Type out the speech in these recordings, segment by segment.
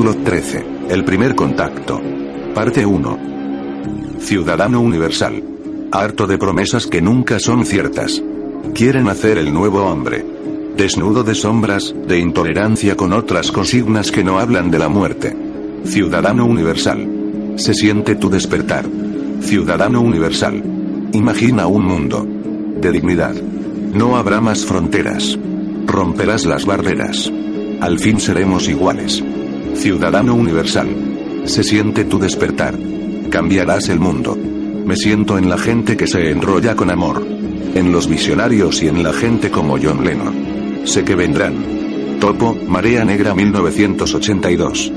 Capítulo 13. El primer contacto. Parte 1. Ciudadano Universal. Harto de promesas que nunca son ciertas. Quieren hacer el nuevo hombre. Desnudo de sombras, de intolerancia con otras consignas que no hablan de la muerte. Ciudadano Universal. Se siente tu despertar. Ciudadano Universal. Imagina un mundo. De dignidad. No habrá más fronteras. Romperás las barreras. Al fin seremos iguales. Ciudadano Universal. Se siente tu despertar. Cambiarás el mundo. Me siento en la gente que se enrolla con amor. En los visionarios y en la gente como John Lennon. Sé que vendrán. Topo, Marea Negra 1982.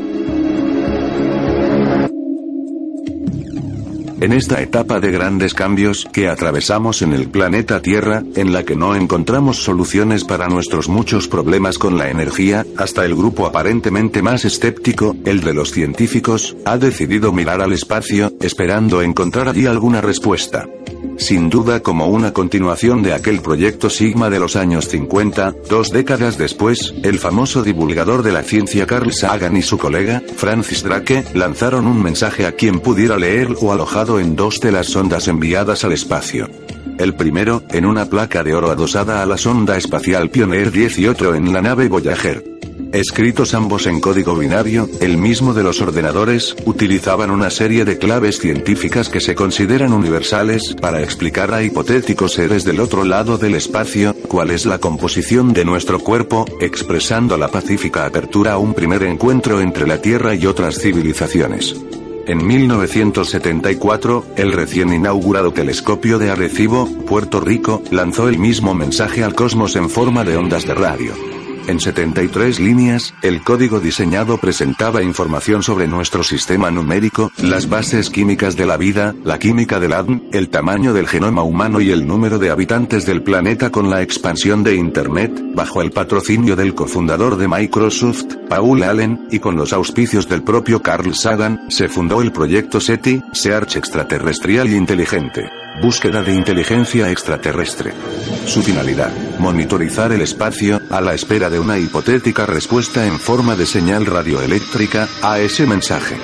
En esta etapa de grandes cambios que atravesamos en el planeta Tierra, en la que no encontramos soluciones para nuestros muchos problemas con la energía, hasta el grupo aparentemente más escéptico, el de los científicos, ha decidido mirar al espacio, esperando encontrar allí alguna respuesta. Sin duda como una continuación de aquel proyecto Sigma de los años 50, dos décadas después, el famoso divulgador de la ciencia Carl Sagan y su colega, Francis Drake, lanzaron un mensaje a quien pudiera leer o alojado en dos de las sondas enviadas al espacio. El primero, en una placa de oro adosada a la sonda espacial Pioneer 18 en la nave Voyager. Escritos ambos en código binario, el mismo de los ordenadores, utilizaban una serie de claves científicas que se consideran universales para explicar a hipotéticos seres del otro lado del espacio, cuál es la composición de nuestro cuerpo, expresando la pacífica apertura a un primer encuentro entre la Tierra y otras civilizaciones. En 1974, el recién inaugurado telescopio de Arecibo, Puerto Rico, lanzó el mismo mensaje al cosmos en forma de ondas de radio. En 73 líneas, el código diseñado presentaba información sobre nuestro sistema numérico, las bases químicas de la vida, la química del ADN, el tamaño del genoma humano y el número de habitantes del planeta con la expansión de Internet, bajo el patrocinio del cofundador de Microsoft, Paul Allen, y con los auspicios del propio Carl Sagan, se fundó el proyecto SETI, Search Extraterrestrial Inteligente. Búsqueda de inteligencia extraterrestre. Su finalidad, monitorizar el espacio, a la espera de una hipotética respuesta en forma de señal radioeléctrica, a ese mensaje.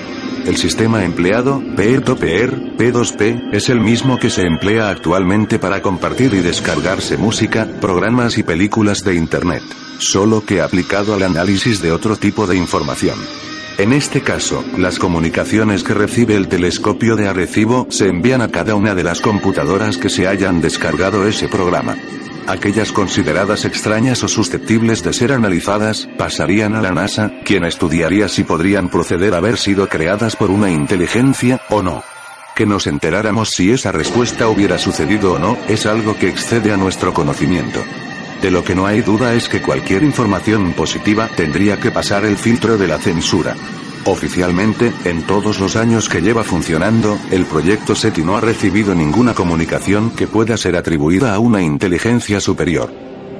El sistema empleado, peer-to-peer, P2P, es el mismo que se emplea actualmente para compartir y descargarse música, programas y películas de Internet, solo que aplicado al análisis de otro tipo de información. En este caso, las comunicaciones que recibe el telescopio de Arecibo se envían a cada una de las computadoras que se hayan descargado ese programa. Aquellas consideradas extrañas o susceptibles de ser analizadas, pasarían a la NASA, quien estudiaría si podrían proceder a haber sido creadas por una inteligencia, o no. Que nos enteráramos si esa respuesta hubiera sucedido o no, es algo que excede a nuestro conocimiento. De lo que no hay duda es que cualquier información positiva tendría que pasar el filtro de la censura. Oficialmente, en todos los años que lleva funcionando, el proyecto SETI no ha recibido ninguna comunicación que pueda ser atribuida a una inteligencia superior.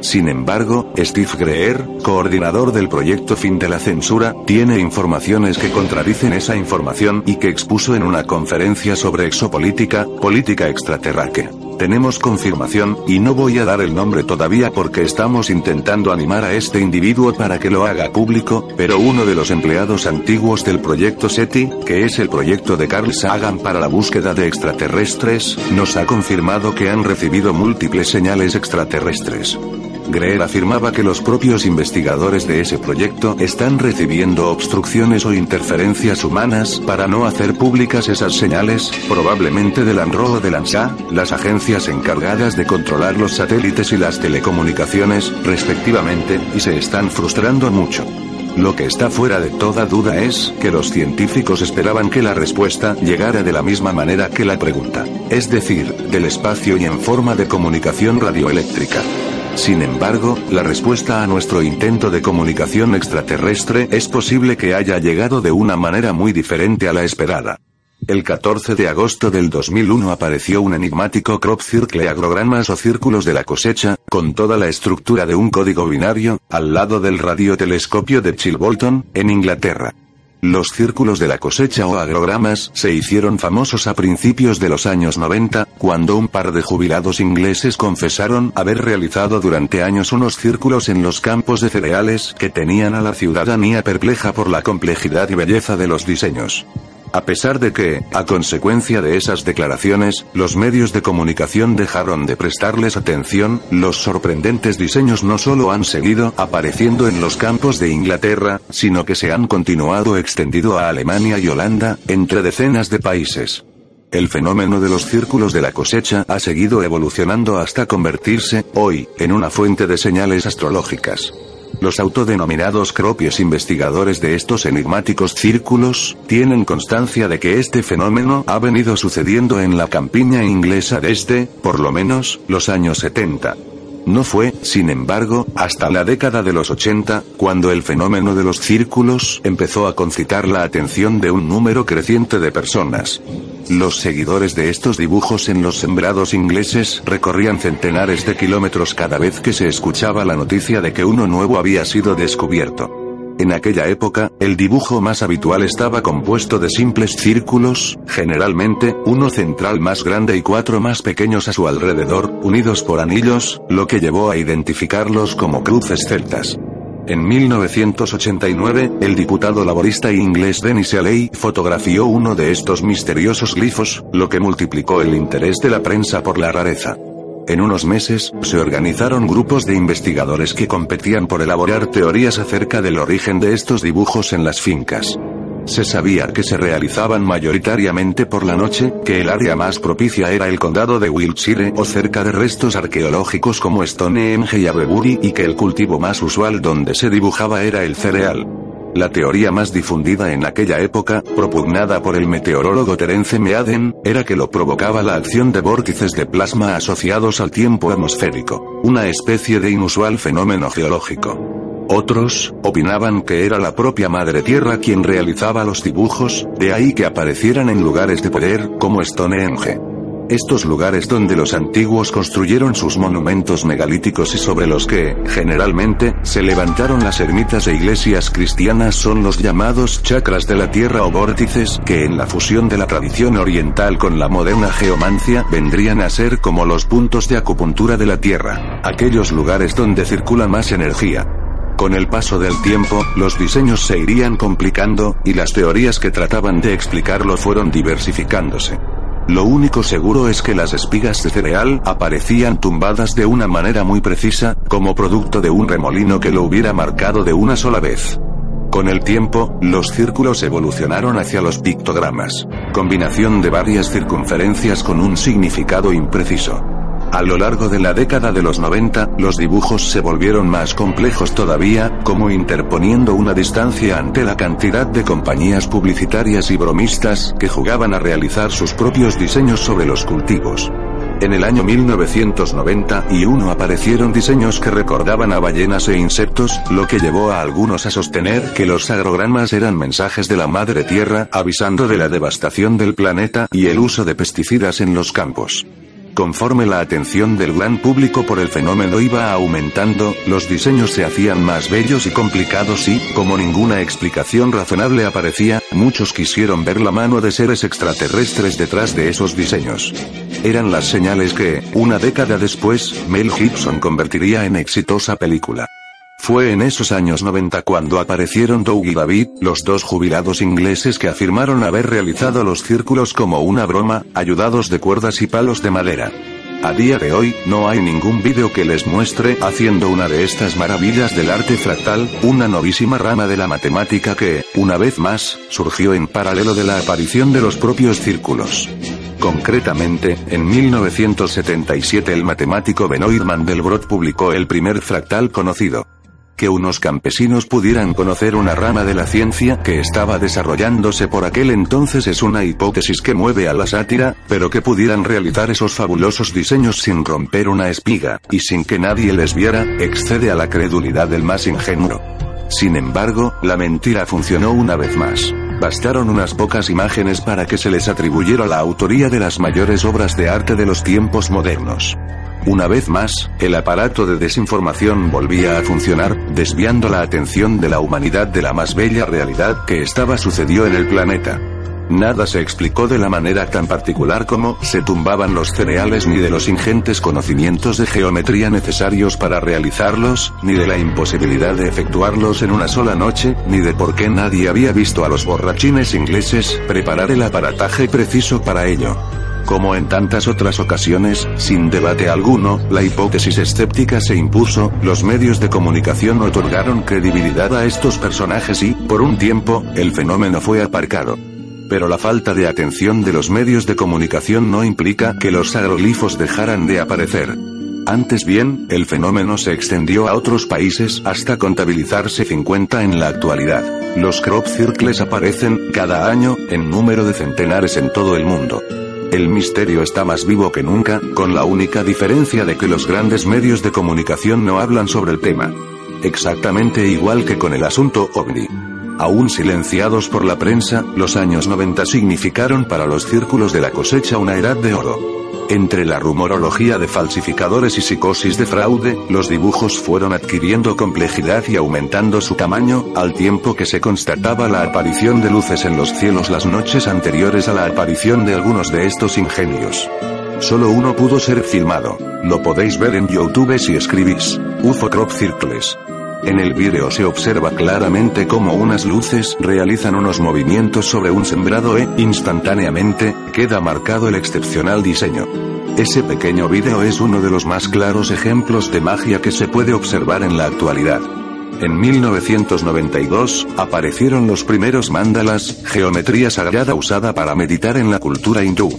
Sin embargo, Steve Greer, coordinador del proyecto Fin de la Censura, tiene informaciones que contradicen esa información y que expuso en una conferencia sobre exopolítica, política extraterráquea. Tenemos confirmación, y no voy a dar el nombre todavía porque estamos intentando animar a este individuo para que lo haga público, pero uno de los empleados antiguos del proyecto SETI, que es el proyecto de Carl Sagan para la búsqueda de extraterrestres, nos ha confirmado que han recibido múltiples señales extraterrestres. Greer afirmaba que los propios investigadores de ese proyecto están recibiendo obstrucciones o interferencias humanas para no hacer públicas esas señales, probablemente del ANRO o del ANSA, las agencias encargadas de controlar los satélites y las telecomunicaciones, respectivamente, y se están frustrando mucho. Lo que está fuera de toda duda es que los científicos esperaban que la respuesta llegara de la misma manera que la pregunta, es decir, del espacio y en forma de comunicación radioeléctrica. Sin embargo, la respuesta a nuestro intento de comunicación extraterrestre es posible que haya llegado de una manera muy diferente a la esperada. El 14 de agosto del 2001 apareció un enigmático crop circle agrogramas o círculos de la cosecha, con toda la estructura de un código binario, al lado del radiotelescopio de Chilbolton, en Inglaterra. Los círculos de la cosecha o agrogramas se hicieron famosos a principios de los años 90, cuando un par de jubilados ingleses confesaron haber realizado durante años unos círculos en los campos de cereales que tenían a la ciudadanía perpleja por la complejidad y belleza de los diseños. A pesar de que, a consecuencia de esas declaraciones, los medios de comunicación dejaron de prestarles atención, los sorprendentes diseños no solo han seguido apareciendo en los campos de Inglaterra, sino que se han continuado extendido a Alemania y Holanda, entre decenas de países. El fenómeno de los círculos de la cosecha ha seguido evolucionando hasta convertirse, hoy, en una fuente de señales astrológicas. Los autodenominados propios investigadores de estos enigmáticos círculos, tienen constancia de que este fenómeno ha venido sucediendo en la campiña inglesa desde, por lo menos, los años 70. No fue, sin embargo, hasta la década de los 80, cuando el fenómeno de los círculos empezó a concitar la atención de un número creciente de personas. Los seguidores de estos dibujos en los sembrados ingleses recorrían centenares de kilómetros cada vez que se escuchaba la noticia de que uno nuevo había sido descubierto. En aquella época, el dibujo más habitual estaba compuesto de simples círculos, generalmente, uno central más grande y cuatro más pequeños a su alrededor, unidos por anillos, lo que llevó a identificarlos como cruces celtas. En 1989, el diputado laborista inglés Denis Alley fotografió uno de estos misteriosos glifos, lo que multiplicó el interés de la prensa por la rareza. En unos meses, se organizaron grupos de investigadores que competían por elaborar teorías acerca del origen de estos dibujos en las fincas. Se sabía que se realizaban mayoritariamente por la noche, que el área más propicia era el condado de Wiltshire o cerca de restos arqueológicos como Stonehenge y Avebury y que el cultivo más usual donde se dibujaba era el cereal. La teoría más difundida en aquella época, propugnada por el meteorólogo Terence Meaden, era que lo provocaba la acción de vórtices de plasma asociados al tiempo atmosférico, una especie de inusual fenómeno geológico. Otros, opinaban que era la propia Madre Tierra quien realizaba los dibujos, de ahí que aparecieran en lugares de poder, como Stonehenge. Estos lugares donde los antiguos construyeron sus monumentos megalíticos y sobre los que, generalmente, se levantaron las ermitas e iglesias cristianas son los llamados chakras de la tierra o vórtices, que en la fusión de la tradición oriental con la moderna geomancia vendrían a ser como los puntos de acupuntura de la tierra, aquellos lugares donde circula más energía, con el paso del tiempo, los diseños se irían complicando, y las teorías que trataban de explicarlo fueron diversificándose. Lo único seguro es que las espigas de cereal aparecían tumbadas de una manera muy precisa, como producto de un remolino que lo hubiera marcado de una sola vez. Con el tiempo, los círculos evolucionaron hacia los pictogramas, combinación de varias circunferencias con un significado impreciso. A lo largo de la década de los 90, los dibujos se volvieron más complejos todavía, como interponiendo una distancia ante la cantidad de compañías publicitarias y bromistas que jugaban a realizar sus propios diseños sobre los cultivos. En el año 1991 aparecieron diseños que recordaban a ballenas e insectos, lo que llevó a algunos a sostener que los agrogramas eran mensajes de la madre tierra, avisando de la devastación del planeta y el uso de pesticidas en los campos. Conforme la atención del gran público por el fenómeno iba aumentando, los diseños se hacían más bellos y complicados y, como ninguna explicación razonable aparecía, muchos quisieron ver la mano de seres extraterrestres detrás de esos diseños. Eran las señales que, una década después, Mel Gibson convertiría en exitosa película. Fue en esos años 90 cuando aparecieron Doug y David, los dos jubilados ingleses que afirmaron haber realizado los círculos como una broma, ayudados de cuerdas y palos de madera. A día de hoy, no hay ningún vídeo que les muestre haciendo una de estas maravillas del arte fractal, una novísima rama de la matemática que, una vez más, surgió en paralelo de la aparición de los propios círculos. Concretamente, en 1977 el matemático Benoit Mandelbrot publicó el primer fractal conocido que unos campesinos pudieran conocer una rama de la ciencia que estaba desarrollándose por aquel entonces es una hipótesis que mueve a la sátira, pero que pudieran realizar esos fabulosos diseños sin romper una espiga, y sin que nadie les viera, excede a la credulidad del más ingenuo. Sin embargo, la mentira funcionó una vez más. Bastaron unas pocas imágenes para que se les atribuyera la autoría de las mayores obras de arte de los tiempos modernos. Una vez más, el aparato de desinformación volvía a funcionar, desviando la atención de la humanidad de la más bella realidad que estaba sucedió en el planeta. Nada se explicó de la manera tan particular como se tumbaban los cereales ni de los ingentes conocimientos de geometría necesarios para realizarlos, ni de la imposibilidad de efectuarlos en una sola noche, ni de por qué nadie había visto a los borrachines ingleses preparar el aparataje preciso para ello. Como en tantas otras ocasiones, sin debate alguno, la hipótesis escéptica se impuso, los medios de comunicación otorgaron credibilidad a estos personajes y, por un tiempo, el fenómeno fue aparcado. Pero la falta de atención de los medios de comunicación no implica que los agroglifos dejaran de aparecer. Antes bien, el fenómeno se extendió a otros países hasta contabilizarse 50 en la actualidad. Los crop circles aparecen, cada año, en número de centenares en todo el mundo. El misterio está más vivo que nunca, con la única diferencia de que los grandes medios de comunicación no hablan sobre el tema. Exactamente igual que con el asunto ovni. Aún silenciados por la prensa, los años 90 significaron para los círculos de la cosecha una edad de oro. Entre la rumorología de falsificadores y psicosis de fraude, los dibujos fueron adquiriendo complejidad y aumentando su tamaño, al tiempo que se constataba la aparición de luces en los cielos las noches anteriores a la aparición de algunos de estos ingenios. Solo uno pudo ser filmado. Lo podéis ver en YouTube si escribís UFO Crop Circles. En el vídeo se observa claramente cómo unas luces realizan unos movimientos sobre un sembrado e, instantáneamente, queda marcado el excepcional diseño. Ese pequeño vídeo es uno de los más claros ejemplos de magia que se puede observar en la actualidad. En 1992, aparecieron los primeros mandalas, geometría sagrada usada para meditar en la cultura hindú.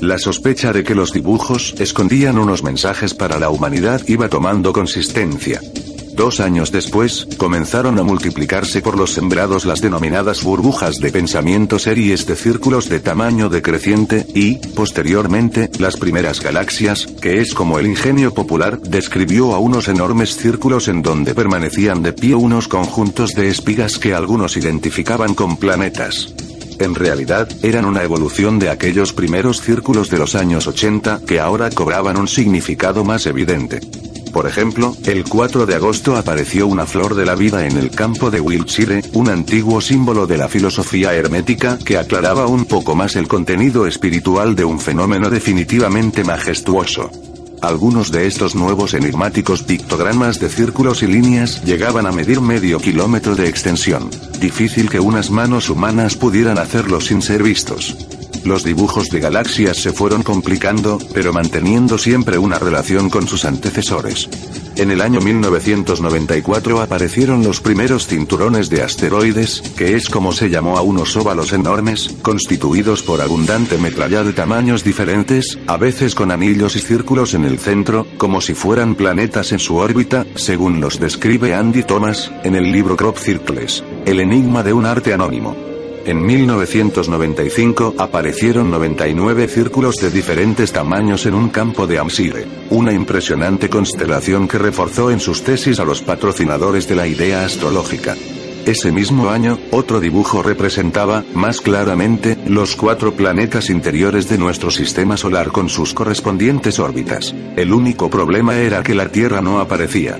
La sospecha de que los dibujos escondían unos mensajes para la humanidad iba tomando consistencia. Dos años después, comenzaron a multiplicarse por los sembrados las denominadas burbujas de pensamiento series de círculos de tamaño decreciente, y, posteriormente, las primeras galaxias, que es como el ingenio popular describió a unos enormes círculos en donde permanecían de pie unos conjuntos de espigas que algunos identificaban con planetas. En realidad, eran una evolución de aquellos primeros círculos de los años 80 que ahora cobraban un significado más evidente. Por ejemplo, el 4 de agosto apareció una flor de la vida en el campo de Wiltshire, un antiguo símbolo de la filosofía hermética que aclaraba un poco más el contenido espiritual de un fenómeno definitivamente majestuoso. Algunos de estos nuevos enigmáticos pictogramas de círculos y líneas llegaban a medir medio kilómetro de extensión. Difícil que unas manos humanas pudieran hacerlo sin ser vistos. Los dibujos de galaxias se fueron complicando, pero manteniendo siempre una relación con sus antecesores. En el año 1994 aparecieron los primeros cinturones de asteroides, que es como se llamó a unos óvalos enormes, constituidos por abundante metralla de tamaños diferentes, a veces con anillos y círculos en el centro, como si fueran planetas en su órbita, según los describe Andy Thomas, en el libro Crop Circles, El enigma de un arte anónimo. En 1995 aparecieron 99 círculos de diferentes tamaños en un campo de Amsire, una impresionante constelación que reforzó en sus tesis a los patrocinadores de la idea astrológica. Ese mismo año, otro dibujo representaba, más claramente, los cuatro planetas interiores de nuestro sistema solar con sus correspondientes órbitas. El único problema era que la Tierra no aparecía.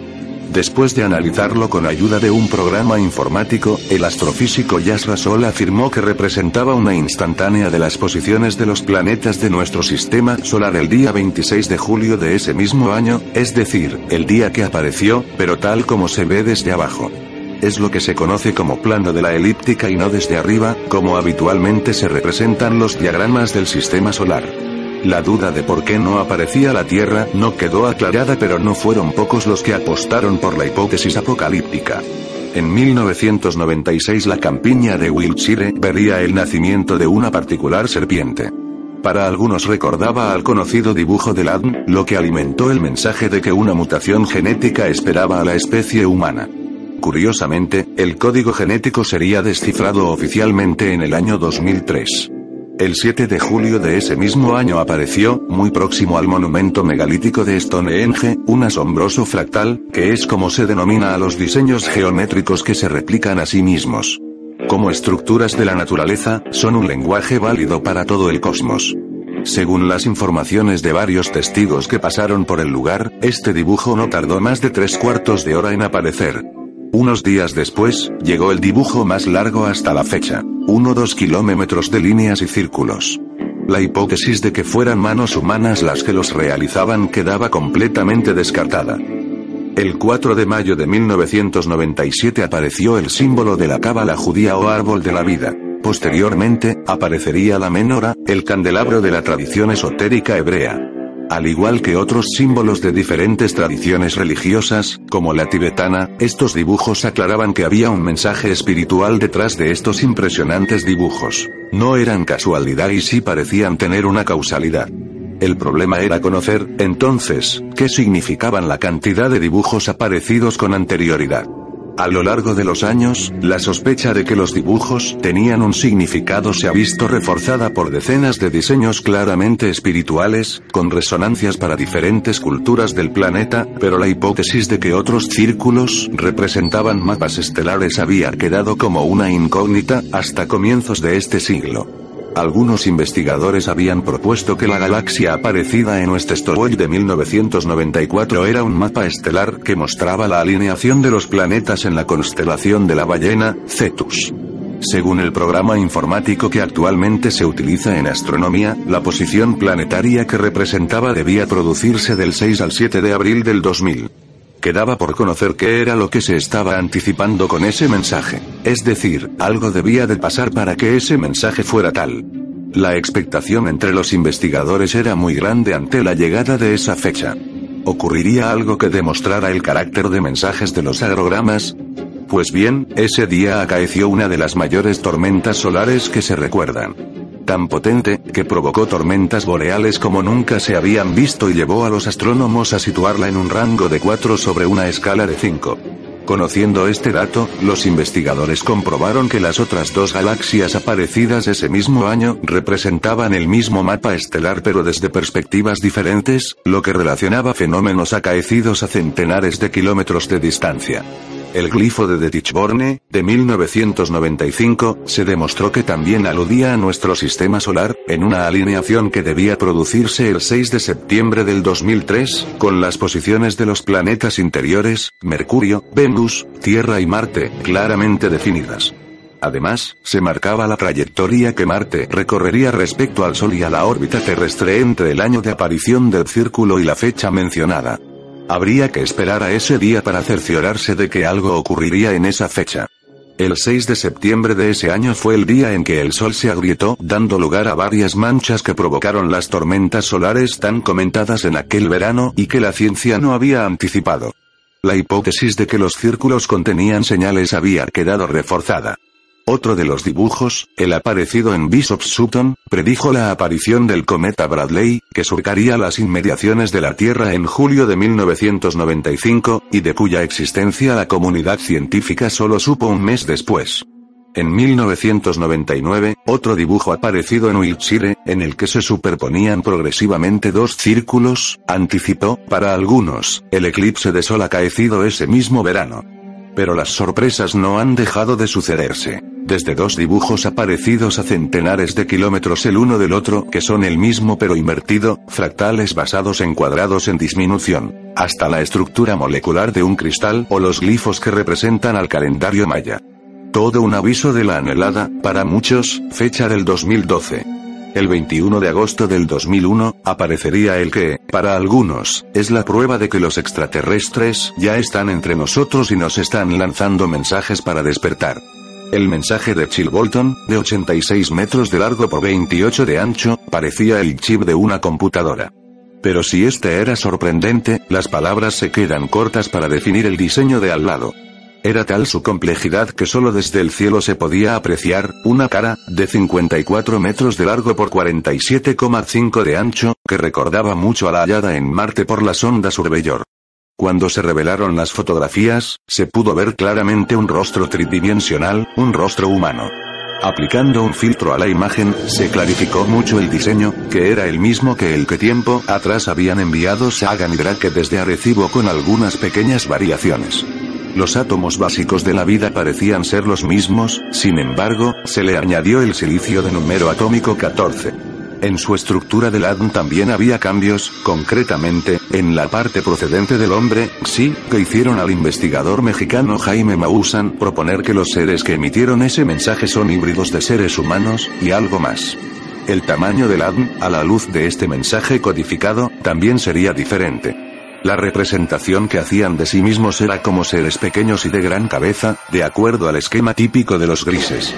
Después de analizarlo con ayuda de un programa informático, el astrofísico Yasra Sol afirmó que representaba una instantánea de las posiciones de los planetas de nuestro sistema solar el día 26 de julio de ese mismo año, es decir, el día que apareció, pero tal como se ve desde abajo. Es lo que se conoce como plano de la elíptica y no desde arriba, como habitualmente se representan los diagramas del sistema solar. La duda de por qué no aparecía la Tierra no quedó aclarada pero no fueron pocos los que apostaron por la hipótesis apocalíptica. En 1996 la campiña de Wiltshire vería el nacimiento de una particular serpiente. Para algunos recordaba al conocido dibujo del ADN, lo que alimentó el mensaje de que una mutación genética esperaba a la especie humana. Curiosamente, el código genético sería descifrado oficialmente en el año 2003. El 7 de julio de ese mismo año apareció, muy próximo al monumento megalítico de Stonehenge, un asombroso fractal, que es como se denomina a los diseños geométricos que se replican a sí mismos. Como estructuras de la naturaleza, son un lenguaje válido para todo el cosmos. Según las informaciones de varios testigos que pasaron por el lugar, este dibujo no tardó más de tres cuartos de hora en aparecer. Unos días después, llegó el dibujo más largo hasta la fecha. 1-2 kilómetros de líneas y círculos. La hipótesis de que fueran manos humanas las que los realizaban quedaba completamente descartada. El 4 de mayo de 1997 apareció el símbolo de la cábala judía o árbol de la vida. Posteriormente, aparecería la menora, el candelabro de la tradición esotérica hebrea. Al igual que otros símbolos de diferentes tradiciones religiosas, como la tibetana, estos dibujos aclaraban que había un mensaje espiritual detrás de estos impresionantes dibujos. No eran casualidad y sí parecían tener una causalidad. El problema era conocer, entonces, qué significaban la cantidad de dibujos aparecidos con anterioridad. A lo largo de los años, la sospecha de que los dibujos tenían un significado se ha visto reforzada por decenas de diseños claramente espirituales, con resonancias para diferentes culturas del planeta, pero la hipótesis de que otros círculos representaban mapas estelares había quedado como una incógnita hasta comienzos de este siglo. Algunos investigadores habían propuesto que la galaxia aparecida en nuestro Stowell de 1994 era un mapa estelar que mostraba la alineación de los planetas en la constelación de la ballena, Cetus. Según el programa informático que actualmente se utiliza en astronomía, la posición planetaria que representaba debía producirse del 6 al 7 de abril del 2000. Quedaba por conocer qué era lo que se estaba anticipando con ese mensaje. Es decir, algo debía de pasar para que ese mensaje fuera tal. La expectación entre los investigadores era muy grande ante la llegada de esa fecha. ¿Ocurriría algo que demostrara el carácter de mensajes de los agrogramas? Pues bien, ese día acaeció una de las mayores tormentas solares que se recuerdan tan potente, que provocó tormentas boreales como nunca se habían visto y llevó a los astrónomos a situarla en un rango de 4 sobre una escala de 5. Conociendo este dato, los investigadores comprobaron que las otras dos galaxias aparecidas ese mismo año representaban el mismo mapa estelar pero desde perspectivas diferentes, lo que relacionaba fenómenos acaecidos a centenares de kilómetros de distancia. El glifo de Tichborne, de 1995, se demostró que también aludía a nuestro sistema solar, en una alineación que debía producirse el 6 de septiembre del 2003, con las posiciones de los planetas interiores, Mercurio, Venus, Tierra y Marte, claramente definidas. Además, se marcaba la trayectoria que Marte recorrería respecto al Sol y a la órbita terrestre entre el año de aparición del círculo y la fecha mencionada. Habría que esperar a ese día para cerciorarse de que algo ocurriría en esa fecha. El 6 de septiembre de ese año fue el día en que el Sol se agrietó, dando lugar a varias manchas que provocaron las tormentas solares tan comentadas en aquel verano y que la ciencia no había anticipado. La hipótesis de que los círculos contenían señales había quedado reforzada. Otro de los dibujos, el aparecido en Bishop Sutton, predijo la aparición del cometa Bradley, que surcaría las inmediaciones de la Tierra en julio de 1995, y de cuya existencia la comunidad científica solo supo un mes después. En 1999, otro dibujo aparecido en Wiltshire, en el que se superponían progresivamente dos círculos, anticipó, para algunos, el eclipse de sol acaecido ese mismo verano. Pero las sorpresas no han dejado de sucederse. Desde dos dibujos aparecidos a centenares de kilómetros el uno del otro que son el mismo pero invertido, fractales basados en cuadrados en disminución, hasta la estructura molecular de un cristal o los glifos que representan al calendario maya. Todo un aviso de la anhelada, para muchos, fecha del 2012. El 21 de agosto del 2001, aparecería el que, para algunos, es la prueba de que los extraterrestres ya están entre nosotros y nos están lanzando mensajes para despertar. El mensaje de Chill Bolton, de 86 metros de largo por 28 de ancho, parecía el chip de una computadora. Pero si este era sorprendente, las palabras se quedan cortas para definir el diseño de al lado. Era tal su complejidad que solo desde el cielo se podía apreciar, una cara, de 54 metros de largo por 47,5 de ancho, que recordaba mucho a la hallada en Marte por la sonda Surveyor. Cuando se revelaron las fotografías, se pudo ver claramente un rostro tridimensional, un rostro humano. Aplicando un filtro a la imagen, se clarificó mucho el diseño, que era el mismo que el que tiempo atrás habían enviado Sagan y Drake desde Arecibo con algunas pequeñas variaciones. Los átomos básicos de la vida parecían ser los mismos, sin embargo, se le añadió el silicio de número atómico 14. En su estructura del ADN también había cambios, concretamente, en la parte procedente del hombre, sí, que hicieron al investigador mexicano Jaime Maussan proponer que los seres que emitieron ese mensaje son híbridos de seres humanos, y algo más. El tamaño del ADN, a la luz de este mensaje codificado, también sería diferente. La representación que hacían de sí mismos era como seres pequeños y de gran cabeza, de acuerdo al esquema típico de los grises.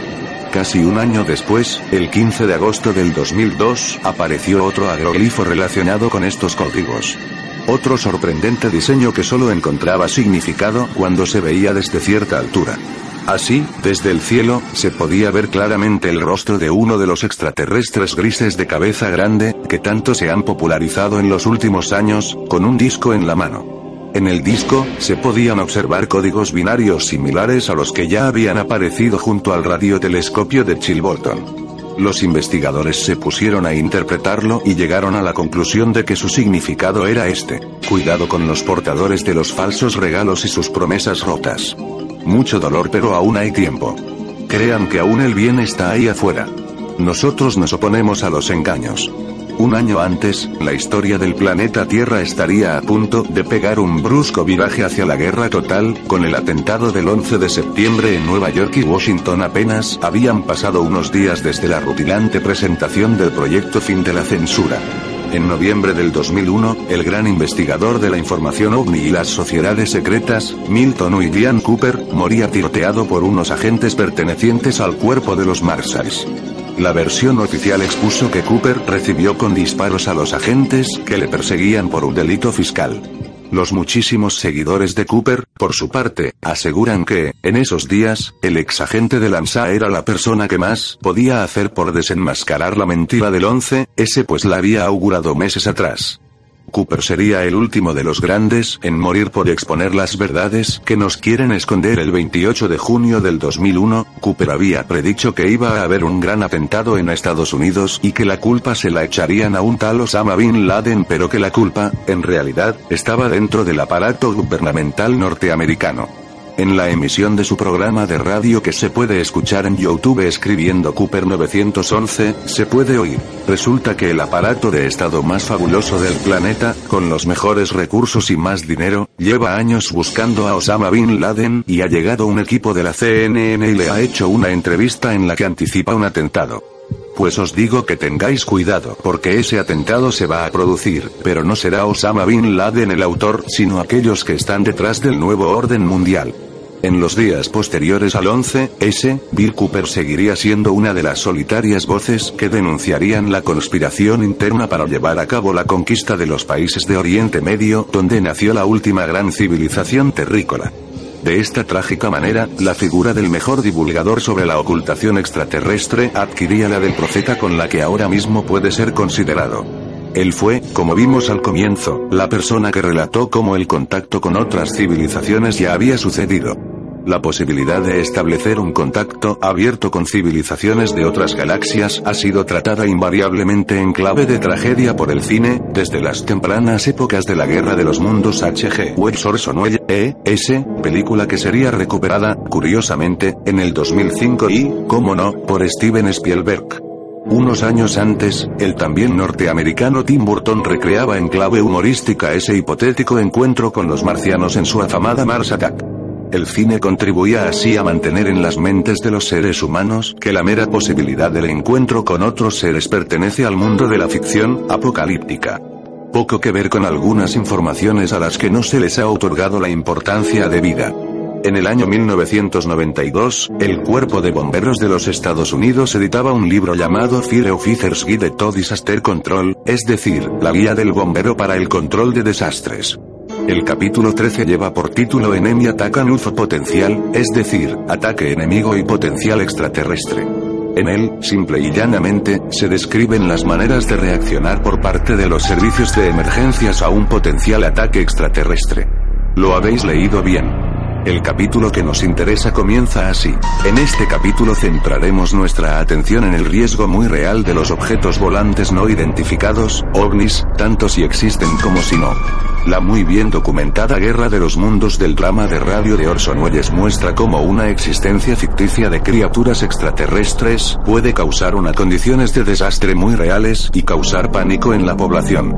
Casi un año después, el 15 de agosto del 2002, apareció otro agroglifo relacionado con estos códigos. Otro sorprendente diseño que solo encontraba significado cuando se veía desde cierta altura. Así, desde el cielo, se podía ver claramente el rostro de uno de los extraterrestres grises de cabeza grande, que tanto se han popularizado en los últimos años, con un disco en la mano. En el disco, se podían observar códigos binarios similares a los que ya habían aparecido junto al radiotelescopio de Chilbolton. Los investigadores se pusieron a interpretarlo y llegaron a la conclusión de que su significado era este. Cuidado con los portadores de los falsos regalos y sus promesas rotas. Mucho dolor pero aún hay tiempo. Crean que aún el bien está ahí afuera. Nosotros nos oponemos a los engaños. Un año antes, la historia del planeta Tierra estaría a punto de pegar un brusco viraje hacia la guerra total, con el atentado del 11 de septiembre en Nueva York y Washington apenas habían pasado unos días desde la rutilante presentación del proyecto Fin de la Censura. En noviembre del 2001, el gran investigador de la información ovni y las sociedades secretas, Milton William Cooper, moría tiroteado por unos agentes pertenecientes al cuerpo de los Marshalls. La versión oficial expuso que Cooper recibió con disparos a los agentes que le perseguían por un delito fiscal. Los muchísimos seguidores de Cooper, por su parte, aseguran que, en esos días, el exagente de Lanza era la persona que más podía hacer por desenmascarar la mentira del 11, ese pues la había augurado meses atrás. Cooper sería el último de los grandes en morir por exponer las verdades que nos quieren esconder el 28 de junio del 2001, Cooper había predicho que iba a haber un gran atentado en Estados Unidos y que la culpa se la echarían a un tal Osama Bin Laden pero que la culpa, en realidad, estaba dentro del aparato gubernamental norteamericano. En la emisión de su programa de radio que se puede escuchar en YouTube escribiendo Cooper 911, se puede oír. Resulta que el aparato de estado más fabuloso del planeta, con los mejores recursos y más dinero, lleva años buscando a Osama Bin Laden y ha llegado un equipo de la CNN y le ha hecho una entrevista en la que anticipa un atentado. Pues os digo que tengáis cuidado porque ese atentado se va a producir, pero no será Osama Bin Laden el autor, sino aquellos que están detrás del nuevo orden mundial. En los días posteriores al 11S, Bill Cooper seguiría siendo una de las solitarias voces que denunciarían la conspiración interna para llevar a cabo la conquista de los países de Oriente Medio, donde nació la última gran civilización terrícola. De esta trágica manera, la figura del mejor divulgador sobre la ocultación extraterrestre adquiría la del profeta con la que ahora mismo puede ser considerado. Él fue, como vimos al comienzo, la persona que relató cómo el contacto con otras civilizaciones ya había sucedido. La posibilidad de establecer un contacto abierto con civilizaciones de otras galaxias ha sido tratada invariablemente en clave de tragedia por el cine, desde las tempranas épocas de la Guerra de los Mundos H.G. Wells Orson Welles, E.S., película que sería recuperada, curiosamente, en el 2005 y, como no, por Steven Spielberg. Unos años antes, el también norteamericano Tim Burton recreaba en clave humorística ese hipotético encuentro con los marcianos en su afamada Mars Attack. El cine contribuía así a mantener en las mentes de los seres humanos que la mera posibilidad del encuentro con otros seres pertenece al mundo de la ficción apocalíptica. Poco que ver con algunas informaciones a las que no se les ha otorgado la importancia debida. En el año 1992, el Cuerpo de Bomberos de los Estados Unidos editaba un libro llamado Fire Officers Guide to Disaster Control, es decir, la guía del bombero para el control de desastres. El capítulo 13 lleva por título Enemy Attack and UFO Potencial, es decir, ataque enemigo y potencial extraterrestre. En él, simple y llanamente, se describen las maneras de reaccionar por parte de los servicios de emergencias a un potencial ataque extraterrestre. Lo habéis leído bien. El capítulo que nos interesa comienza así. En este capítulo centraremos nuestra atención en el riesgo muy real de los objetos volantes no identificados, ovnis, tanto si existen como si no. La muy bien documentada Guerra de los Mundos del drama de radio de Orson Welles muestra cómo una existencia ficticia de criaturas extraterrestres puede causar unas condiciones de desastre muy reales y causar pánico en la población.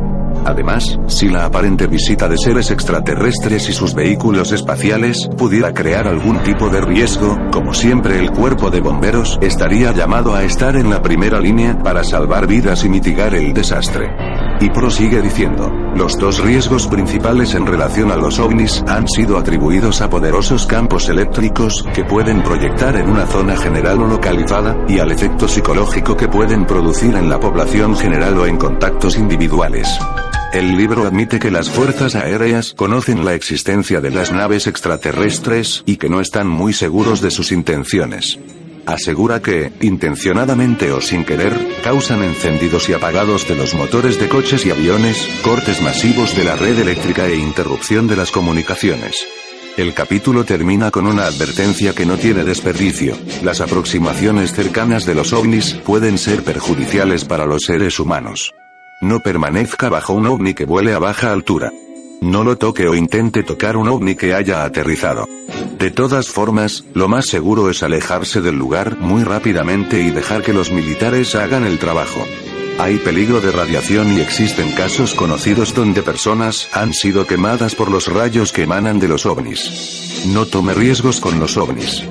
Además, si la aparente visita de seres extraterrestres y sus vehículos espaciales pudiera crear algún tipo de riesgo, como siempre el cuerpo de bomberos estaría llamado a estar en la primera línea para salvar vidas y mitigar el desastre. Y prosigue diciendo, los dos riesgos principales en relación a los ovnis han sido atribuidos a poderosos campos eléctricos que pueden proyectar en una zona general o localizada, y al efecto psicológico que pueden producir en la población general o en contactos individuales. El libro admite que las fuerzas aéreas conocen la existencia de las naves extraterrestres y que no están muy seguros de sus intenciones. Asegura que, intencionadamente o sin querer, causan encendidos y apagados de los motores de coches y aviones, cortes masivos de la red eléctrica e interrupción de las comunicaciones. El capítulo termina con una advertencia que no tiene desperdicio. Las aproximaciones cercanas de los ovnis pueden ser perjudiciales para los seres humanos. No permanezca bajo un ovni que vuele a baja altura. No lo toque o intente tocar un ovni que haya aterrizado. De todas formas, lo más seguro es alejarse del lugar muy rápidamente y dejar que los militares hagan el trabajo. Hay peligro de radiación y existen casos conocidos donde personas han sido quemadas por los rayos que emanan de los ovnis. No tome riesgos con los ovnis.